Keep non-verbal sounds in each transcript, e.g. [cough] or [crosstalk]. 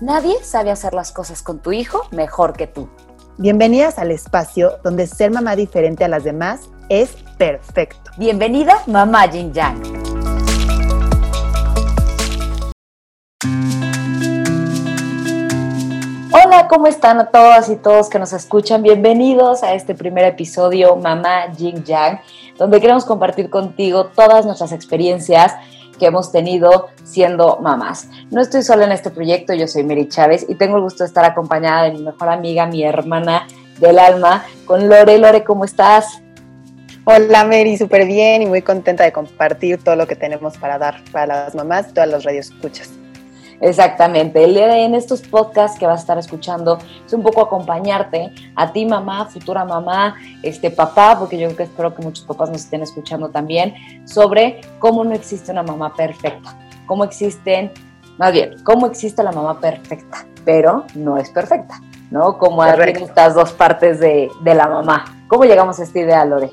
Nadie sabe hacer las cosas con tu hijo mejor que tú. Bienvenidas al espacio donde ser mamá diferente a las demás es perfecto. Bienvenida, mamá Jin Yang. Hola, ¿cómo están a todas y todos que nos escuchan? Bienvenidos a este primer episodio Mamá Jin Yang, donde queremos compartir contigo todas nuestras experiencias que hemos tenido siendo mamás. No estoy sola en este proyecto, yo soy Mary Chávez y tengo el gusto de estar acompañada de mi mejor amiga, mi hermana del alma, con Lore. Lore, ¿cómo estás? Hola Mary, súper bien y muy contenta de compartir todo lo que tenemos para dar para las mamás todas las radios escuchas. Exactamente. El día de en estos podcasts que vas a estar escuchando es un poco acompañarte a ti, mamá, futura mamá, este papá, porque yo creo que espero que muchos papás nos estén escuchando también, sobre cómo no existe una mamá perfecta. Cómo existen, más bien, cómo existe la mamá perfecta, pero no es perfecta, ¿no? Como tiene estas dos partes de, de la mamá. ¿Cómo llegamos a esta idea, Lore?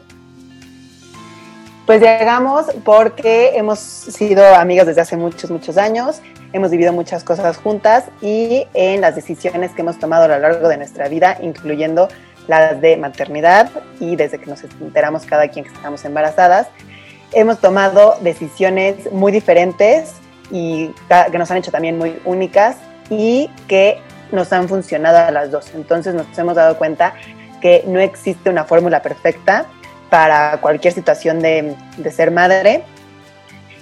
Pues llegamos porque hemos sido amigas desde hace muchos, muchos años, hemos vivido muchas cosas juntas y en las decisiones que hemos tomado a lo largo de nuestra vida, incluyendo las de maternidad y desde que nos enteramos cada quien que estamos embarazadas, hemos tomado decisiones muy diferentes y que nos han hecho también muy únicas y que nos han funcionado a las dos. Entonces nos hemos dado cuenta que no existe una fórmula perfecta para cualquier situación de, de ser madre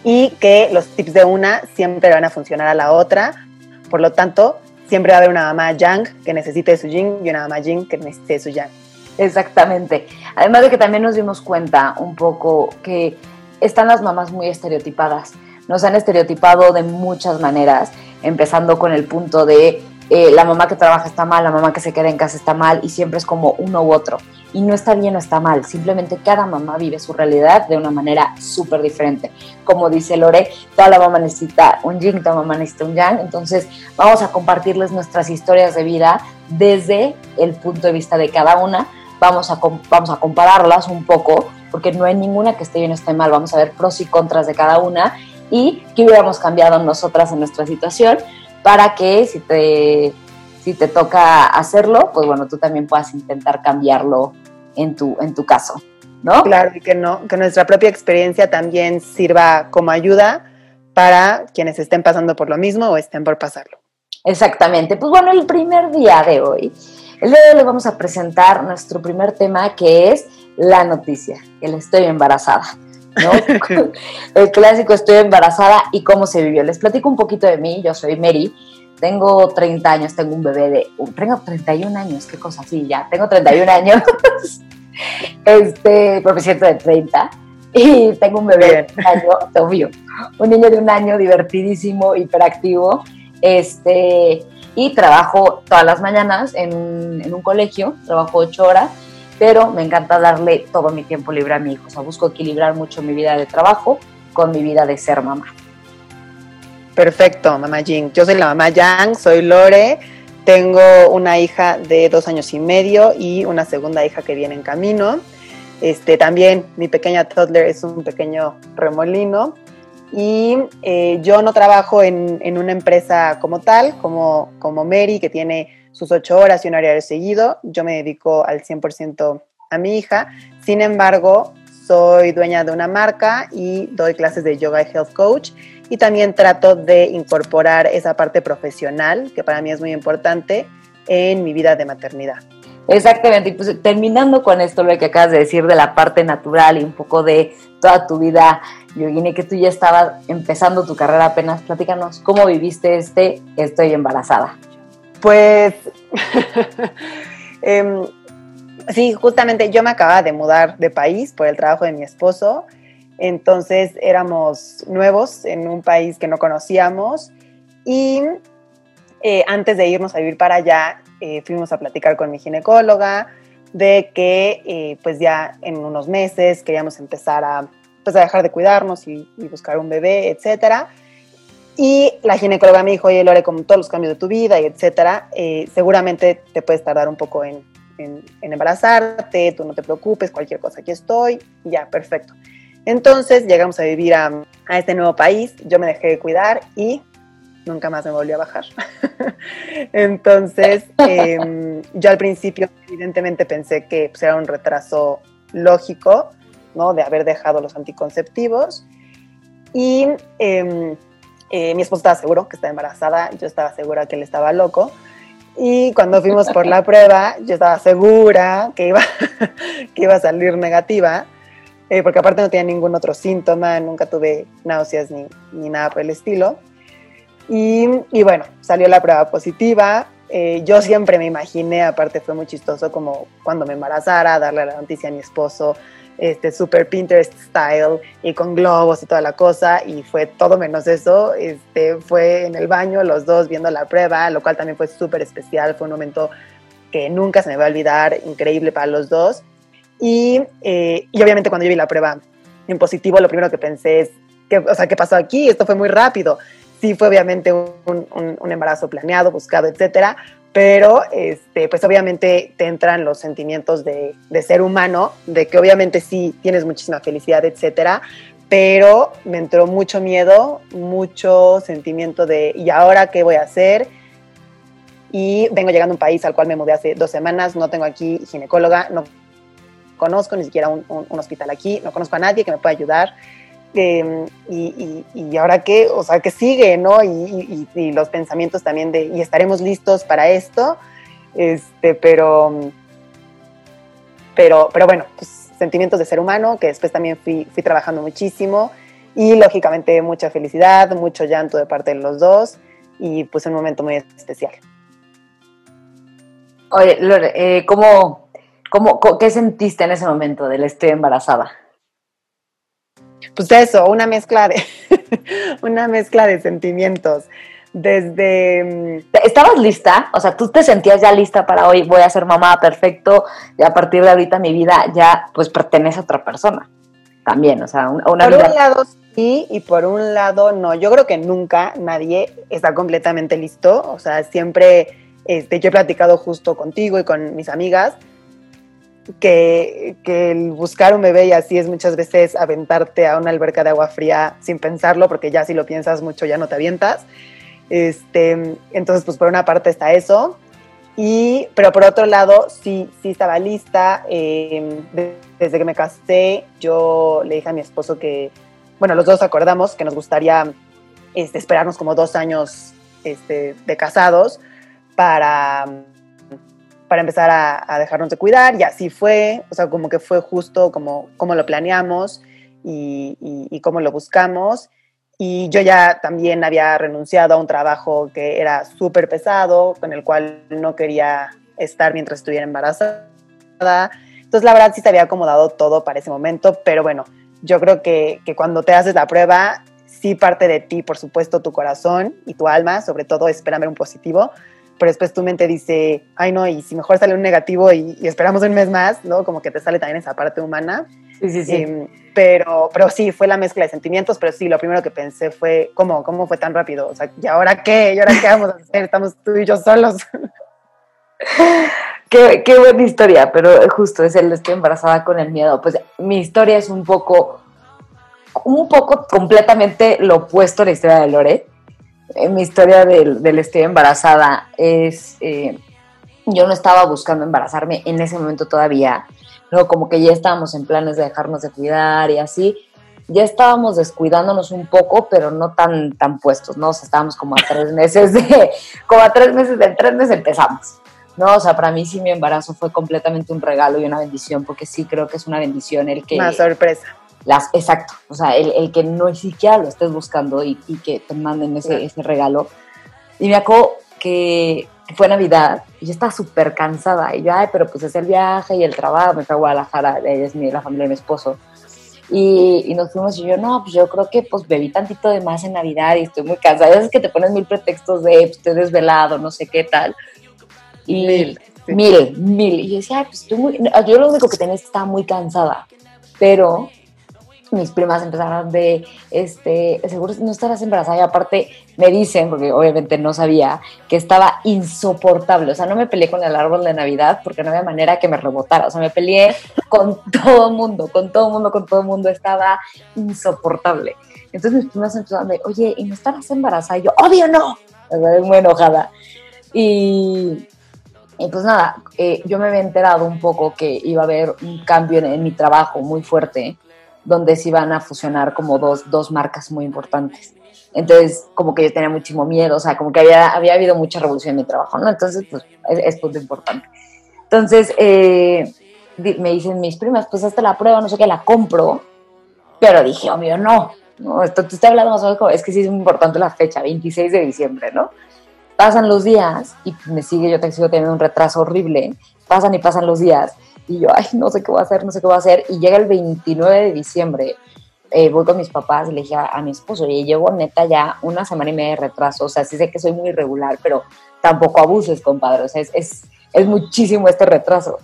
y que los tips de una siempre van a funcionar a la otra. Por lo tanto, siempre va a haber una mamá yang que necesite su yin y una mamá yin que necesite su yang. Exactamente. Además de que también nos dimos cuenta un poco que están las mamás muy estereotipadas. Nos han estereotipado de muchas maneras, empezando con el punto de eh, la mamá que trabaja está mal, la mamá que se queda en casa está mal, y siempre es como uno u otro. Y no está bien o está mal, simplemente cada mamá vive su realidad de una manera súper diferente. Como dice Lore, toda la mamá necesita un yin, toda mamá necesita un yang, entonces vamos a compartirles nuestras historias de vida desde el punto de vista de cada una vamos a, vamos a compararlas un poco, porque no hay ninguna que esté bien o esté mal, vamos a ver pros y contras de cada una y qué hubiéramos cambiado nosotras en nuestra situación para que si te, si te toca hacerlo, pues bueno, tú también puedas intentar cambiarlo en tu, en tu caso, ¿no? Claro, y que, no, que nuestra propia experiencia también sirva como ayuda para quienes estén pasando por lo mismo o estén por pasarlo. Exactamente. Pues bueno, el primer día de hoy, el día de hoy les vamos a presentar nuestro primer tema que es la noticia, el estoy embarazada. ¿No? [laughs] el clásico estoy embarazada y cómo se vivió. Les platico un poquito de mí, yo soy Mary, tengo 30 años, tengo un bebé de, uh, tengo 31 años, qué cosa así, ya, tengo 31 [laughs] años, este, por cierto de 30, y tengo un bebé de un año, [laughs] obvio, un niño de un año divertidísimo, hiperactivo, este, y trabajo todas las mañanas en, en un colegio, trabajo ocho horas, pero me encanta darle todo mi tiempo libre a mi hijo, o sea, busco equilibrar mucho mi vida de trabajo con mi vida de ser mamá. Perfecto, mamá Jing. Yo soy la mamá Yang, soy Lore, tengo una hija de dos años y medio y una segunda hija que viene en camino. Este, también mi pequeña toddler es un pequeño remolino y eh, yo no trabajo en, en una empresa como tal, como, como Mary, que tiene sus ocho horas y un horario seguido. Yo me dedico al 100% a mi hija. Sin embargo, soy dueña de una marca y doy clases de yoga y health coach y también trato de incorporar esa parte profesional, que para mí es muy importante, en mi vida de maternidad. Exactamente, y pues terminando con esto, lo que acabas de decir de la parte natural y un poco de toda tu vida, Yogini, que tú ya estabas empezando tu carrera apenas, platícanos cómo viviste este Estoy embarazada. Pues, [laughs] em, sí, justamente yo me acababa de mudar de país por el trabajo de mi esposo, entonces éramos nuevos en un país que no conocíamos y eh, antes de irnos a vivir para allá, eh, fuimos a platicar con mi ginecóloga de que eh, pues ya en unos meses queríamos empezar a, pues a dejar de cuidarnos y, buscar un bebé, etcétera. Y la ginecóloga me dijo, oye, Lore, con todos los cambios de tu vida y etcétera, seguramente te puedes tardar un poco en, en, embarazarte, tú no te preocupes, cualquier cosa, aquí estoy, ya, perfecto. Entonces llegamos a vivir a, este nuevo país, yo me dejé de cuidar y nunca más me volvió a bajar. [laughs] Entonces, em, yo al principio evidentemente pensé que pues, era un retraso lógico, ¿no? De haber dejado los anticonceptivos. Y em, eh, mi esposo estaba seguro que estaba embarazada, yo estaba segura que él estaba loco. Y cuando fuimos por la [laughs] prueba, yo estaba segura que iba, [laughs] que iba a salir negativa, eh, porque aparte no tenía ningún otro síntoma, nunca tuve náuseas ni, ni nada por el estilo. Y, y, bueno, salió la prueba positiva. Eh, yo siempre me imaginé, aparte fue muy chistoso como cuando me embarazara, darle la noticia a mi esposo, este super Pinterest style y con globos y toda la cosa y fue todo menos eso, este fue en el baño los dos viendo la prueba, lo cual también fue súper especial, fue un momento que nunca se me va a olvidar, increíble para los dos. Y, eh, y obviamente cuando yo vi la prueba en positivo lo primero que pensé es, ¿qué, o sea, ¿qué pasó aquí? Esto fue muy rápido. Sí fue obviamente un, un, embarazo planeado, buscado, etcétera, pero este, pues obviamente te entran los sentimientos de, de, ser humano, de que obviamente sí tienes muchísima felicidad, etcétera, pero me entró mucho miedo, mucho sentimiento de ¿y ahora qué voy a hacer? Y vengo llegando a un país al cual me mudé hace dos semanas, no tengo aquí ginecóloga, no conozco ni siquiera un, un hospital aquí, no conozco a nadie que me pueda ayudar. Em, y, ahora qué, o sea, que sigue, ¿no? Y, los pensamientos también de, y estaremos listos para esto, este, pero, pero, pero bueno, pues sentimientos de ser humano, que después también fui, fui trabajando muchísimo y lógicamente mucha felicidad, mucho llanto de parte de los dos y pues un momento muy especial. Oye, Lore, eh, ¿cómo, cómo, ¿qué sentiste en ese momento del estoy embarazada? Pues eso, una mezcla de, [laughs] una mezcla de sentimientos. Desde... Mm, ¿Estabas lista? O sea, tú te sentías ya lista para hoy, voy a ser mamá, perfecto, y a partir de ahorita mi vida ya pues pertenece a otra persona. También, o sea, una, Por un lado sí y por un lado no. Yo creo que nunca nadie está completamente listo. O sea, siempre este, yo he platicado justo contigo y con mis amigas que, el buscar un bebé y así es muchas veces aventarte a una alberca de agua fría sin pensarlo, porque ya si lo piensas mucho ya no te avientas. Este, entonces, pues por una parte está eso. Y, pero por otro lado, sí, sí estaba lista. Em, desde que me casé, yo le dije a mi esposo que, bueno, los dos acordamos que nos gustaría este, esperarnos como dos años este, de casados para para empezar a, dejarnos de cuidar y así fue, o sea, como que fue justo como, como lo planeamos y, y, cómo lo buscamos. Y yo ya también había renunciado a un trabajo que era súper pesado, con el cual no quería estar mientras estuviera embarazada. Entonces, la verdad sí se había acomodado todo para ese momento, pero bueno, yo creo que, que cuando te haces la prueba, sí parte de ti, por supuesto, tu corazón y tu alma, sobre todo espera ver un positivo, pero después tu mente dice, ay no, y si mejor sale un negativo y, esperamos un mes más, ¿no? Como que te sale también esa parte humana. Sí, sí, sí. Em, pero, pero sí, fue la mezcla de sentimientos, pero sí, lo primero que pensé fue, ¿cómo, cómo fue tan rápido? O sea, ¿y ahora qué? ¿Y ahora qué vamos a hacer? Estamos tú y yo solos. [laughs] qué, qué buena historia, pero justo es el estoy embarazada con el miedo. Pues mi historia es un poco, un poco completamente lo opuesto a la historia de Lore mi historia del, del embarazada es, eh, yo no estaba buscando embarazarme en ese momento todavía, ¿no? Como que ya estábamos en planes de dejarnos de cuidar y así. Ya estábamos descuidándonos un poco, pero no tan, tan puestos, ¿no? O sea, estábamos como a tres meses de, [laughs] como a tres meses, del tres meses empezamos. No, o sea, para mí sí mi embarazo fue completamente un regalo y una bendición, porque sí creo que es una bendición el que... Una sorpresa las, exacto, o sea, el, el, que no siquiera lo estés buscando y, y que te manden ese, ese, regalo. Y me acuerdo que, fue Navidad y yo estaba súper cansada y yo, ay, pero pues es el viaje y el trabajo, me fui a Guadalajara, ella es mi, la familia de mi esposo. Y, nos fuimos y yo, no, pues yo creo que pues bebí tantito de más en Navidad y estoy muy cansada. Es que te pones mil pretextos de, pues, estoy desvelado, no sé qué tal. Y mil, mil, mil. Y yo decía, pues estoy muy... Yo lo único que tenía es que estaba muy cansada, pero mis primas empezaron de, este, seguro no estarás embarazada. Y aparte me dicen, porque obviamente no sabía, que estaba insoportable. O sea, no me peleé con el árbol de Navidad porque no había manera que me rebotara. O sea, me peleé con [laughs] todo mundo, con todo mundo, con todo mundo. Estaba insoportable. Entonces mis primas empezaron de, oye, ¿y no estarás embarazada? Y yo, obvio no. Muy enojada. Y, y pues nada, eh, yo me había enterado un poco que iba a haber un cambio en mi trabajo muy fuerte donde se iban a fusionar como dos, dos marcas muy importantes. Entonces, como que yo tenía muchísimo miedo, o sea, como que había, había habido mucha revolución en mi trabajo, ¿no? Entonces, pues, es, punto importante. Entonces, eh, me dicen mis primas, pues hasta la prueba, no sé qué, la compro, pero dije, obvio, no, no, esto te está hablando más o menos, es que sí es muy importante la fecha, 26 de diciembre, ¿no? Pasan los días y me sigue, yo te teniendo un retraso horrible, pasan y pasan los días y yo, ay, no sé qué voy a hacer, no sé qué voy a hacer. Y llega el 29 de diciembre, eh, voy con mis papás y le dije a, mi esposo, y llevo neta ya una semana y media de retraso. O sea, sí sé que soy muy irregular, pero tampoco abuses, compadre. O sea, es, es, es muchísimo este retraso.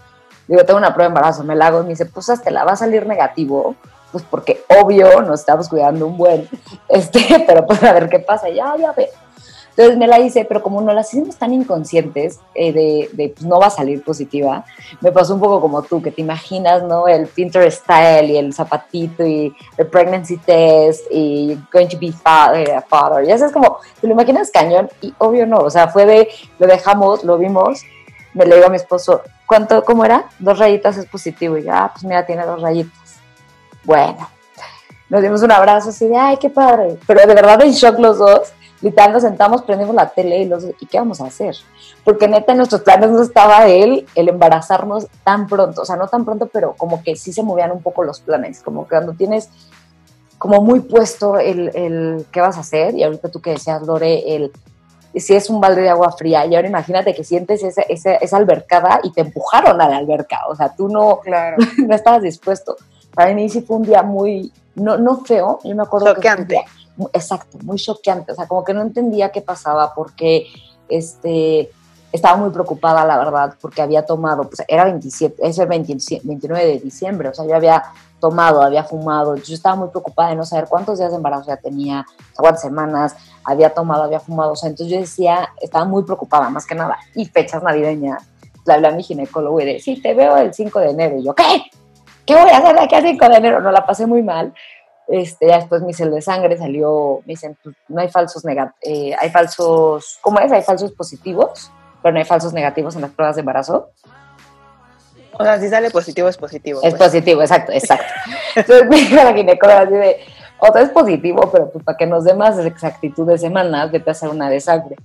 Digo, tengo una prueba de embarazo, me la hago. Y me dice, pues hasta la va a salir negativo. Pues porque obvio nos estamos cuidando un buen, [laughs] este, pero pues a ver qué pasa. Ya, ya ve. Entonces me la hice, pero como no las hicimos tan inconscientes eh, de, pues, no va a salir positiva, me pasó un poco como tú, que te imaginas, ¿no? El Pinterest style y el zapatito y el pregnancy test y going to be father, father. Ya sabes, como, te lo imaginas cañón y obvio no, o sea, fue de, lo dejamos, lo vimos, me le digo a mi esposo, ¿cuánto, cómo era? Dos rayitas es positivo y ya, ah, pues mira, tiene dos rayitas. Bueno, nos dimos un abrazo así de, ay, qué padre, pero de verdad en shock los dos literal nos sentamos, prendimos la tele y, los, ¿y qué vamos a hacer? Porque neta en nuestros planes no estaba el, el embarazarnos tan pronto, o sea, no tan pronto, pero como que sí se movían un poco los planes, como que cuando tienes como muy puesto el, el qué vas a hacer, y ahorita tú que decías, Lore, el si es un balde de agua fría, y ahora imagínate que sientes esa, esa, esa albercada y te empujaron a la alberca, o sea, tú no, claro. [laughs] no estabas dispuesto. Para mí sí fue un día muy, no, no feo, yo me acuerdo que exacto, muy choqueante, o sea, como que no entendía qué pasaba porque este, estaba muy preocupada, la verdad, porque había tomado, pues era 27, es el 29 de diciembre, o sea, yo había tomado, había fumado, yo estaba muy preocupada de no saber cuántos días de embarazo ya tenía, cuántas semanas, había tomado, había fumado, o sea, entonces yo decía, estaba muy preocupada, más que nada, y fechas navideñas, le hablé a mi ginecólogo y de, sí, te veo el 5 de enero, y yo, ¿qué? ¿Qué voy a hacer de aquí al 5 de enero? No la pasé muy mal, este, ya después mi cel de sangre salió, me dicen, pues, no hay falsos negativos, eh, hay falsos, ¿cómo es? Hay falsos positivos, pero no hay falsos negativos en las pruebas de embarazo. O sea, si sale positivo, es positivo. Es pues. positivo, exacto, exacto. [laughs] Entonces me dijo la ginecóloga así de, otra es positivo, pero pues para que nos dé más exactitud de semanas, vete a hacer una de sangre.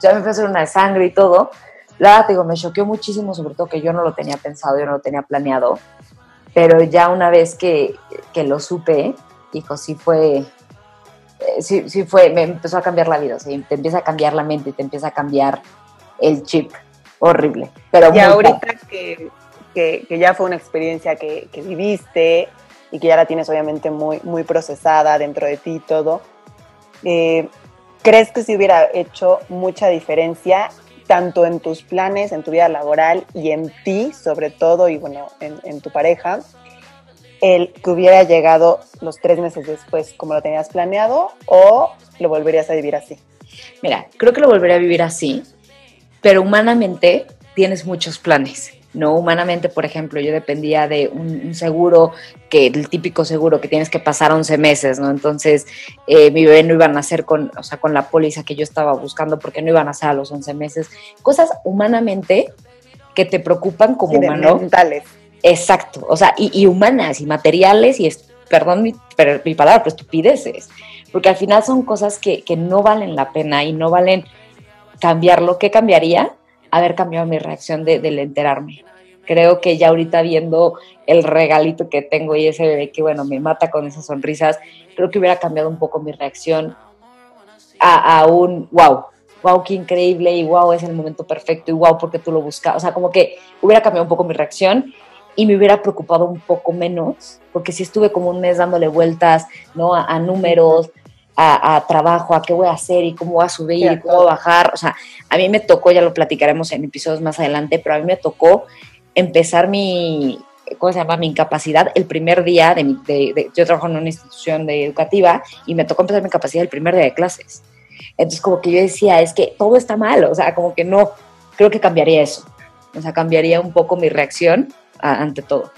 Ya me fui a hacer una de sangre y todo. La verdad, digo, me choqueó muchísimo, sobre todo que yo no lo tenía pensado, yo no lo tenía planeado. Pero ya una vez que, que lo supe, hijo, sí fue, eh, sí, sí fue, me empezó a cambiar la vida, o sea, te empieza a cambiar la mente, te empieza a cambiar el chip, horrible. Pero y ahorita que, que, ya fue una experiencia que, que, viviste y que ya la tienes obviamente muy, muy procesada dentro de ti y todo, eh, ¿crees que si hubiera hecho mucha diferencia tanto en tus planes, en tu vida laboral y en ti, sobre todo, y bueno, en, en tu pareja, el que hubiera llegado los tres meses después como lo tenías planeado o lo volverías a vivir así? Mira, creo que lo volvería a vivir así, pero humanamente tienes muchos planes. No, humanamente, por ejemplo, yo dependía de un, seguro, que el típico seguro que tienes que pasar 11 meses, ¿no? Entonces, eh, mi bebé no iba a nacer con, o sea, con la póliza que yo estaba buscando porque no iban a nacer a los 11 meses. Cosas humanamente que te preocupan como sí, humano. Mentales. Exacto, o sea, y, humanas y materiales y, perdón mi, mi, palabra, pero estupideces, porque al final son cosas que, que no valen la pena y no valen cambiarlo. ¿Qué cambiaría? Haber cambiado mi reacción de, del enterarme. Creo que ya ahorita viendo el regalito que tengo y ese bebé que, bueno, me mata con esas sonrisas, creo que hubiera cambiado un poco mi reacción a, a un wow, wow, qué increíble y wow, es el momento perfecto y wow, porque tú lo buscas. O sea, como que hubiera cambiado un poco mi reacción y me hubiera preocupado un poco menos, porque sí estuve como un mes dándole vueltas, ¿no? A, números, a, trabajo, a qué voy a hacer y cómo voy a subir y cómo voy a bajar. O sea, a mí me tocó, ya lo platicaremos en episodios más adelante, pero a mí me tocó empezar mi, ¿cómo se llama? Mi incapacidad el primer día de, mi, de, yo trabajo en una institución de educativa y me tocó empezar mi incapacidad el primer día de clases. Entonces como que yo decía, es que todo está mal, o sea, como que no, creo que cambiaría eso. O sea, cambiaría un poco mi reacción ante todo.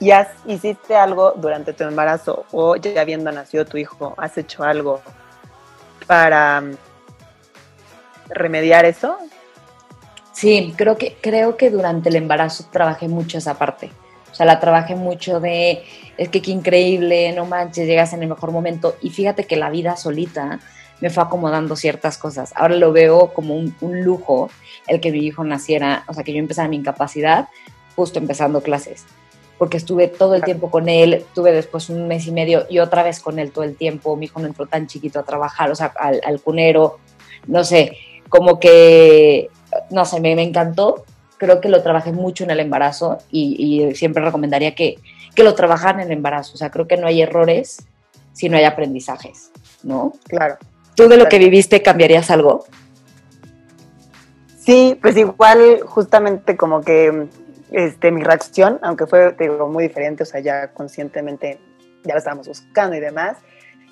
¿Y has, hiciste algo durante tu embarazo o ya habiendo nacido tu hijo, has hecho algo para mm, remediar eso? Sí, creo que, creo que durante el embarazo trabajé mucho esa parte. O sea, la trabajé mucho de, es que qué increíble, no manches, llegas en el mejor momento. Y fíjate que la vida solita me fue acomodando ciertas cosas. Ahora lo veo como un, un lujo el que mi hijo naciera, o sea, que yo empezara mi incapacidad justo empezando clases, porque estuve todo el tiempo con él, tuve después un mes y medio y otra vez con él todo el tiempo, mi hijo no entró tan chiquito a trabajar, o sea, al, cunero, no sé, como que, no sé, me, encantó, creo que lo trabajé mucho en el embarazo y, siempre recomendaría que, que lo trabajaran en el embarazo, o sea, creo que no hay errores si no hay aprendizajes, ¿no? Claro. ¿Tú de lo que viviste cambiarías algo? Sí, pues igual justamente como que este, mi reacción, aunque fue muy diferente, o sea, ya conscientemente ya lo estábamos buscando y demás,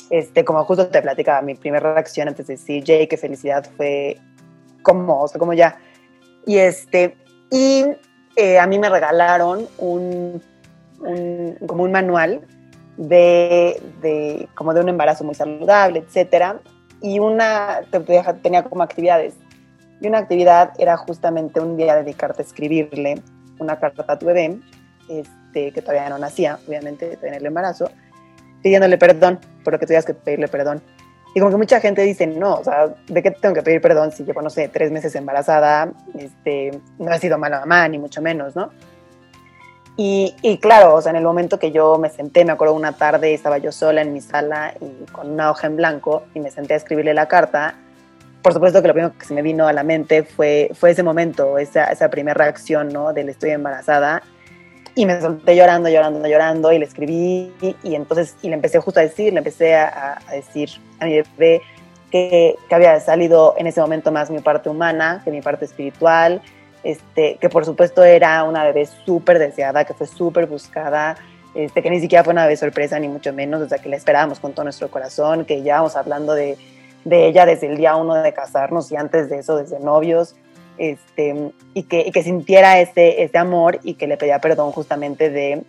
este, como justo te platicaba, mi primera reacción antes de Jay, qué felicidad fue como, o sea, como ya. Y este, y eh, a mí me regalaron un, como un manual de, de, como de un embarazo muy saludable, etcétera, y una, tenía como actividades. Y una actividad era justamente un día dedicarte a escribirle una carta a tu bebé, este, que todavía no nacía, obviamente, en el embarazo, pidiéndole perdón por lo que tuvieras que pedirle perdón. Y como que mucha gente dice, no, o sea, ¿de qué tengo que pedir perdón si llevo, no sé, tres meses embarazada? Este, no he sido mala mamá, ni mucho menos, ¿no? Y, y, claro, o sea, en el momento que yo me senté, me acuerdo una tarde, estaba yo sola en mi sala y con una hoja en blanco y me senté a escribirle la carta por supuesto que lo primero que se me vino a la mente fue, fue ese momento, esa, esa primera reacción, ¿no? Del estoy embarazada. Y me solté llorando, llorando, llorando y le escribí y entonces, y le empecé justo a decir, le empecé a, a decir a mi bebé que, que, había salido en ese momento más mi parte humana que mi parte espiritual, este, que por supuesto era una bebé súper deseada, que fue súper buscada, este, que ni siquiera fue una bebé sorpresa, ni mucho menos, o sea, que la esperábamos con todo nuestro corazón, que ya vamos hablando de, de ella desde el día uno de casarnos y antes de eso desde novios, este, y, que, que sintiera este, este amor y que le pedía perdón justamente de,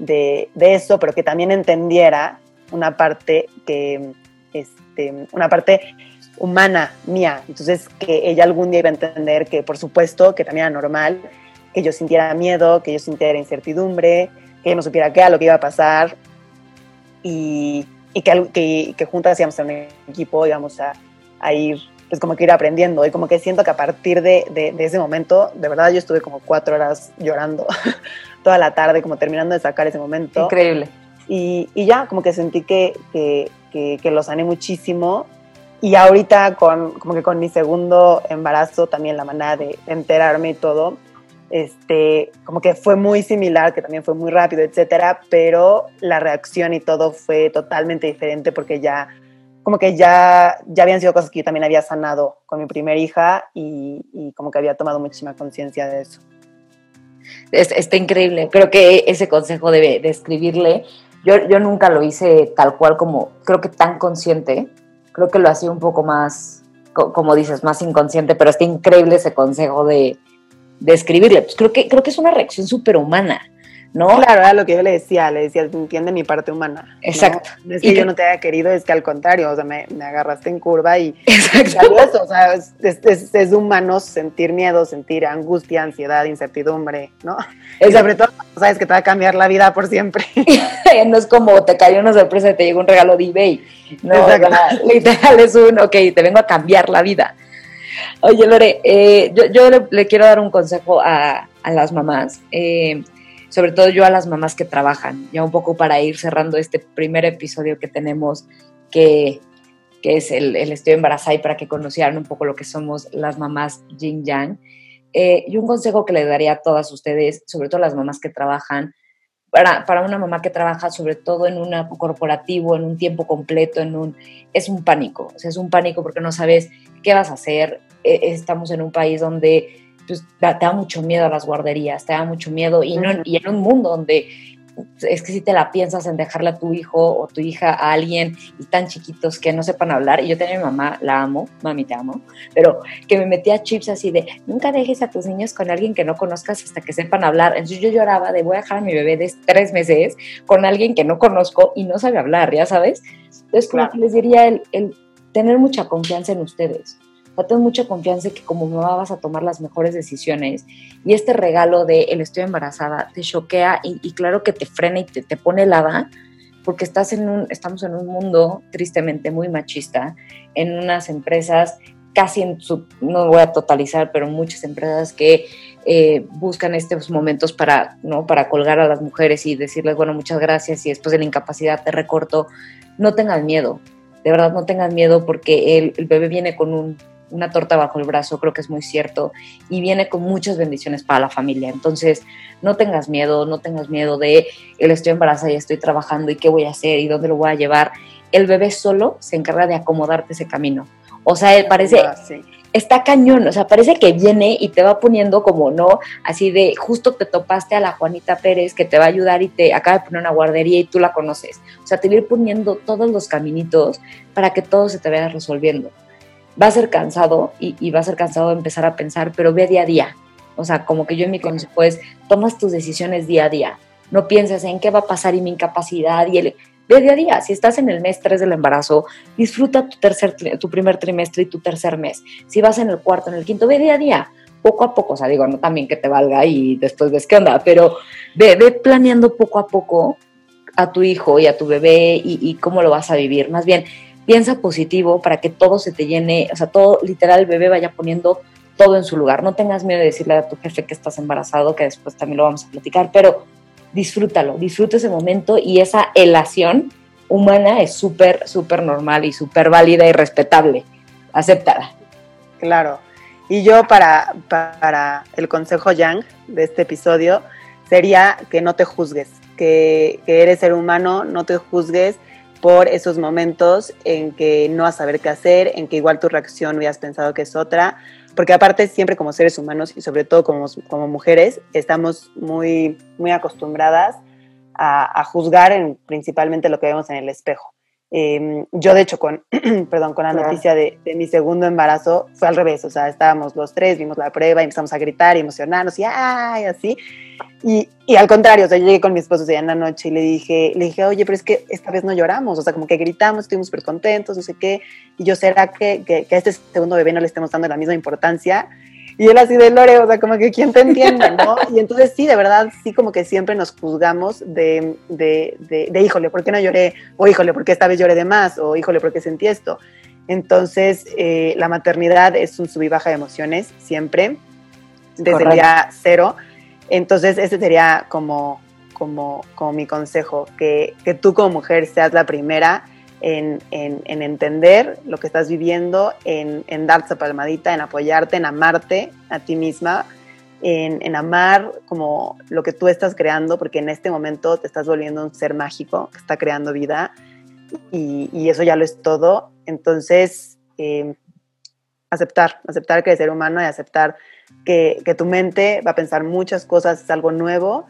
de, eso, pero que también entendiera una parte que, este, una parte humana mía. Entonces, que ella algún día iba a entender que, por supuesto, que también era normal, que yo sintiera miedo, que yo sintiera incertidumbre, que yo no supiera qué era lo que iba a pasar. Y, y que, que, juntas íbamos a un equipo, íbamos a, a, ir, pues como que ir aprendiendo. Y como que siento que a partir de, de, ese momento, de verdad yo estuve como cuatro horas llorando [laughs] toda la tarde, como terminando de sacar ese momento. Increíble. Y, y ya, como que sentí que, que, que, lo sané muchísimo. Y ahorita, con, como que con mi segundo embarazo, también la manera de enterarme y todo, este, como que fue muy similar, que también fue muy rápido, etcétera, pero la reacción y todo fue totalmente diferente porque ya, como que ya, ya habían sido cosas que yo también había sanado con mi primera hija y, como que había tomado muchísima conciencia de eso. está increíble. Creo que ese consejo de, de escribirle, yo, yo nunca lo hice tal cual como, creo que tan consciente. Creo que lo hacía un poco más, como dices, más inconsciente, pero está increíble ese consejo de, de escribirle. Pues creo que, creo que es una reacción súper humana, ¿no? Claro, era lo que yo le decía, le decía, entiende mi parte humana. Exacto. ¿no? es que yo no te haya querido, es que al contrario, o sea, me, agarraste en curva y... Exacto. o sea, es, humano sentir miedo, sentir angustia, ansiedad, incertidumbre, ¿no? Y sobre todo, sabes que te va a cambiar la vida por siempre. [laughs] no es como te cayó una sorpresa y te llegó un regalo de eBay. No, literal es un, ok, te vengo a cambiar la vida. Oye, Lore, eh, yo, le, quiero dar un consejo a, las mamás, eh, sobre todo yo a las mamás que trabajan, ya un poco para ir cerrando este primer episodio que tenemos, que, es el, el estoy embarazada y para que conocieran un poco lo que somos las mamás yin yang. Eh, y un consejo que les daría a todas ustedes, sobre todo las mamás que trabajan, para, para, una mamá que trabaja sobre todo en un corporativo, en un tiempo completo, en un, es un pánico, o sea, es un pánico porque no sabes qué vas a hacer. Eh, estamos en un país donde pues, te da mucho miedo a las guarderías, te da mucho miedo y, no, y en un mundo donde es que si te la piensas en dejarle a tu hijo o tu hija a alguien y tan chiquitos que no sepan hablar, y yo tenía a mi mamá, la amo, mami te amo, pero que me metía chips así de nunca dejes a tus niños con alguien que no conozcas hasta que sepan hablar. Entonces yo lloraba de voy a dejar a mi bebé de tres meses con alguien que no conozco y no sabe hablar, ya sabes. Entonces, como que les diría el, el tener mucha confianza en ustedes tengo mucha confianza en que como mamá vas a tomar las mejores decisiones y este regalo de el estoy embarazada te choquea y, claro que te frena y te, te pone helada porque estás en un, estamos en un mundo tristemente muy machista, en unas empresas casi en su, no voy a totalizar, pero muchas empresas que eh, buscan estos momentos para, ¿no? para colgar a las mujeres y decirles, bueno, muchas gracias y después de la incapacidad te recorto. No tengan miedo, de verdad no tengan miedo porque el bebé viene con un una torta bajo el brazo, creo que es muy cierto, y viene con muchas bendiciones para la familia. Entonces, no tengas miedo, no tengas miedo de, el estoy embarazada y estoy trabajando y qué voy a hacer y dónde lo voy a llevar. El bebé solo se encarga de acomodarte ese camino. O sea, él parece, ah, está cañón, o sea, parece que viene y te va poniendo como, ¿no? Así de, justo te topaste a la Juanita Pérez que te va a ayudar y te acaba de poner una guardería y tú la conoces. O sea, te va a ir poniendo todos los caminitos para que todo se te vaya resolviendo va a ser cansado y, va a ser cansado de empezar a pensar, pero ve día a día. O sea, como que yo en mi consejo tomas tus decisiones día a día. No pienses en qué va a pasar y mi incapacidad y el... Ve día a día. Si estás en el mes 3 del embarazo, disfruta tu, tercer, tu primer trimestre y tu tercer mes. Si vas en el cuarto, en el quinto, ve día a día. Poco a poco, o sea, digo, no también que te valga y después ves qué onda, pero ve, ve planeando poco a poco a tu hijo y a tu bebé y, y cómo lo vas a vivir. Más bien, piensa positivo para que todo se te llene, o sea, todo literal el bebé vaya poniendo todo en su lugar. No tengas miedo de decirle a tu jefe que estás embarazado, que después también lo vamos a platicar, pero disfrútalo, disfruta ese momento y esa elación humana es súper, súper normal y súper válida y respetable. Acéptala. Claro. Y yo para, para el consejo Yang de este episodio sería que no te juzgues, que, que eres ser humano, no te juzgues, por esos momentos en que no vas a saber qué hacer, en que igual tu reacción hubieras pensado que es otra, porque aparte siempre como seres humanos y sobre todo como, como mujeres estamos muy, muy acostumbradas a, juzgar en, principalmente lo que vemos en el espejo. Em, yo de hecho con, [clears throat] perdón, con la noticia de, de, mi segundo embarazo fue al revés, o sea, estábamos los tres, vimos la prueba y empezamos a gritar y emocionarnos y ¡ay! así. Y, y, al contrario, o sea, yo llegué con mi esposo ya en la noche y le dije, le dije, oye, pero es que esta vez no lloramos, o sea, como que gritamos, estuvimos súper contentos, no sé qué, y yo, ¿será que, que, que, a este segundo bebé no le estemos dando la misma importancia? Y él así de Lore, o sea, como que quién te entiende, ¿no? Y entonces sí, de verdad, sí como que siempre nos juzgamos de, de, de, de híjole, ¿por qué no lloré? O híjole, ¿por qué esta vez lloré de más? O híjole, ¿por qué sentí esto? Entonces, eh, la maternidad es un sub y baja de emociones, siempre, desde Correcto. el día cero. Entonces, ese sería como, como, como mi consejo, que, que, tú como mujer seas la primera en, en, en entender lo que estás viviendo, en, en, darte palmadita, en apoyarte, en amarte a ti misma, en, amar como lo que tú estás creando, porque en este momento te estás volviendo un ser mágico que está creando vida y, y eso ya lo es todo. Entonces, eh, aceptar, aceptar que eres ser humano y aceptar que, que, tu mente va a pensar muchas cosas, es algo nuevo.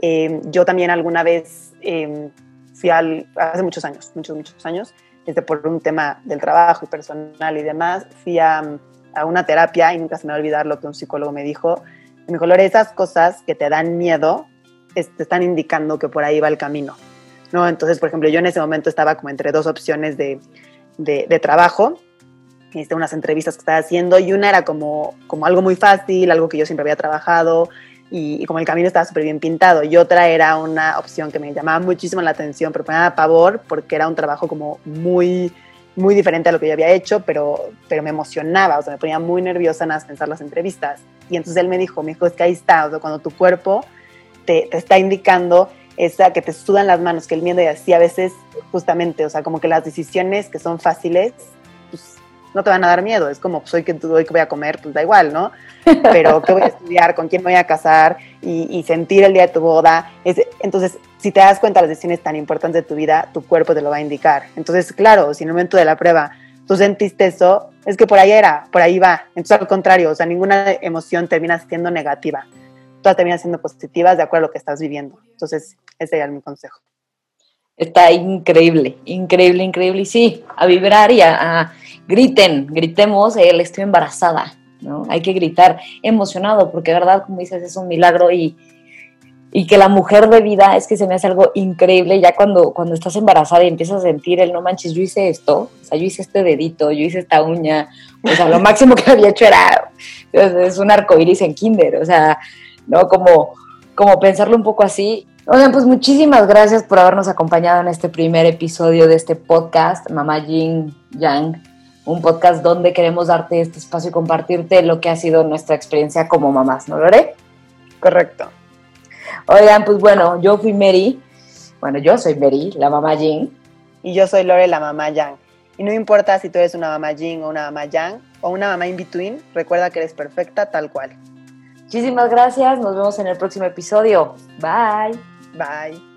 Eh, yo también alguna vez eh, fui hace muchos años, muchos, muchos años, desde por un tema del trabajo y personal y demás, fui a, una terapia y nunca se me va a olvidar lo que un psicólogo me dijo. Me dijo, Lore, esas cosas que te dan miedo te están indicando que por ahí va el camino. ¿no? Entonces, por ejemplo, yo en ese momento estaba como entre dos opciones de, de trabajo este, unas entrevistas que estaba haciendo y una era como, como algo muy fácil, algo que yo siempre había trabajado y, y como el camino estaba súper bien pintado y otra era una opción que me llamaba muchísimo la atención, pero me daba pavor porque era un trabajo como muy muy diferente a lo que yo había hecho, pero, pero me emocionaba, o sea, me ponía muy nerviosa nada pensar las entrevistas. Y entonces él me dijo, me dijo, es que ahí está, o sea, cuando tu cuerpo te, te está indicando esa que te sudan las manos, que el miedo y así a veces justamente, o sea, como que las decisiones que son fáciles, no te van a dar miedo, es como, pues hoy que, hoy que voy a comer, pues da igual, ¿no? Pero qué voy a estudiar, con quién me voy a casar y, sentir el día de tu boda. Es, entonces, si te das cuenta de las decisiones tan importantes de tu vida, tu cuerpo te lo va a indicar. Entonces, claro, si en el momento de la prueba tú sentiste eso, es que por ahí era, por ahí va. Entonces, al contrario, o sea, ninguna emoción termina siendo negativa. Todas terminan siendo positivas de acuerdo a lo que estás viviendo. Entonces, ese sería mi consejo. Está increíble, increíble, increíble. Y sí, a vibrar y a, griten, gritemos, él estoy embarazada, ¿no? Hay que gritar emocionado, porque verdad, como dices, es un milagro y, y que la mujer de vida es que se me hace algo increíble ya cuando, cuando estás embarazada y empiezas a sentir el no manches, yo hice esto, o sea, yo hice este dedito, yo hice esta uña, o sea, lo máximo que había hecho era, es un arco iris en kinder, o sea, ¿no? Como, como pensarlo un poco así Oigan, pues muchísimas gracias por habernos acompañado en este primer episodio de este podcast, Mamá Jin Yang, un podcast donde queremos darte este espacio y compartirte lo que ha sido nuestra experiencia como mamás, ¿no, Lore? Correcto. Oigan, pues bueno, yo fui Mary, bueno, yo soy Mary, la mamá Jin. Y yo soy Lore, la mamá Yang. Y no importa si tú eres una mamá Jin o una mamá Yang o una mamá in between, recuerda que eres perfecta tal cual. Muchísimas gracias, nos vemos en el próximo episodio. Bye. Bye.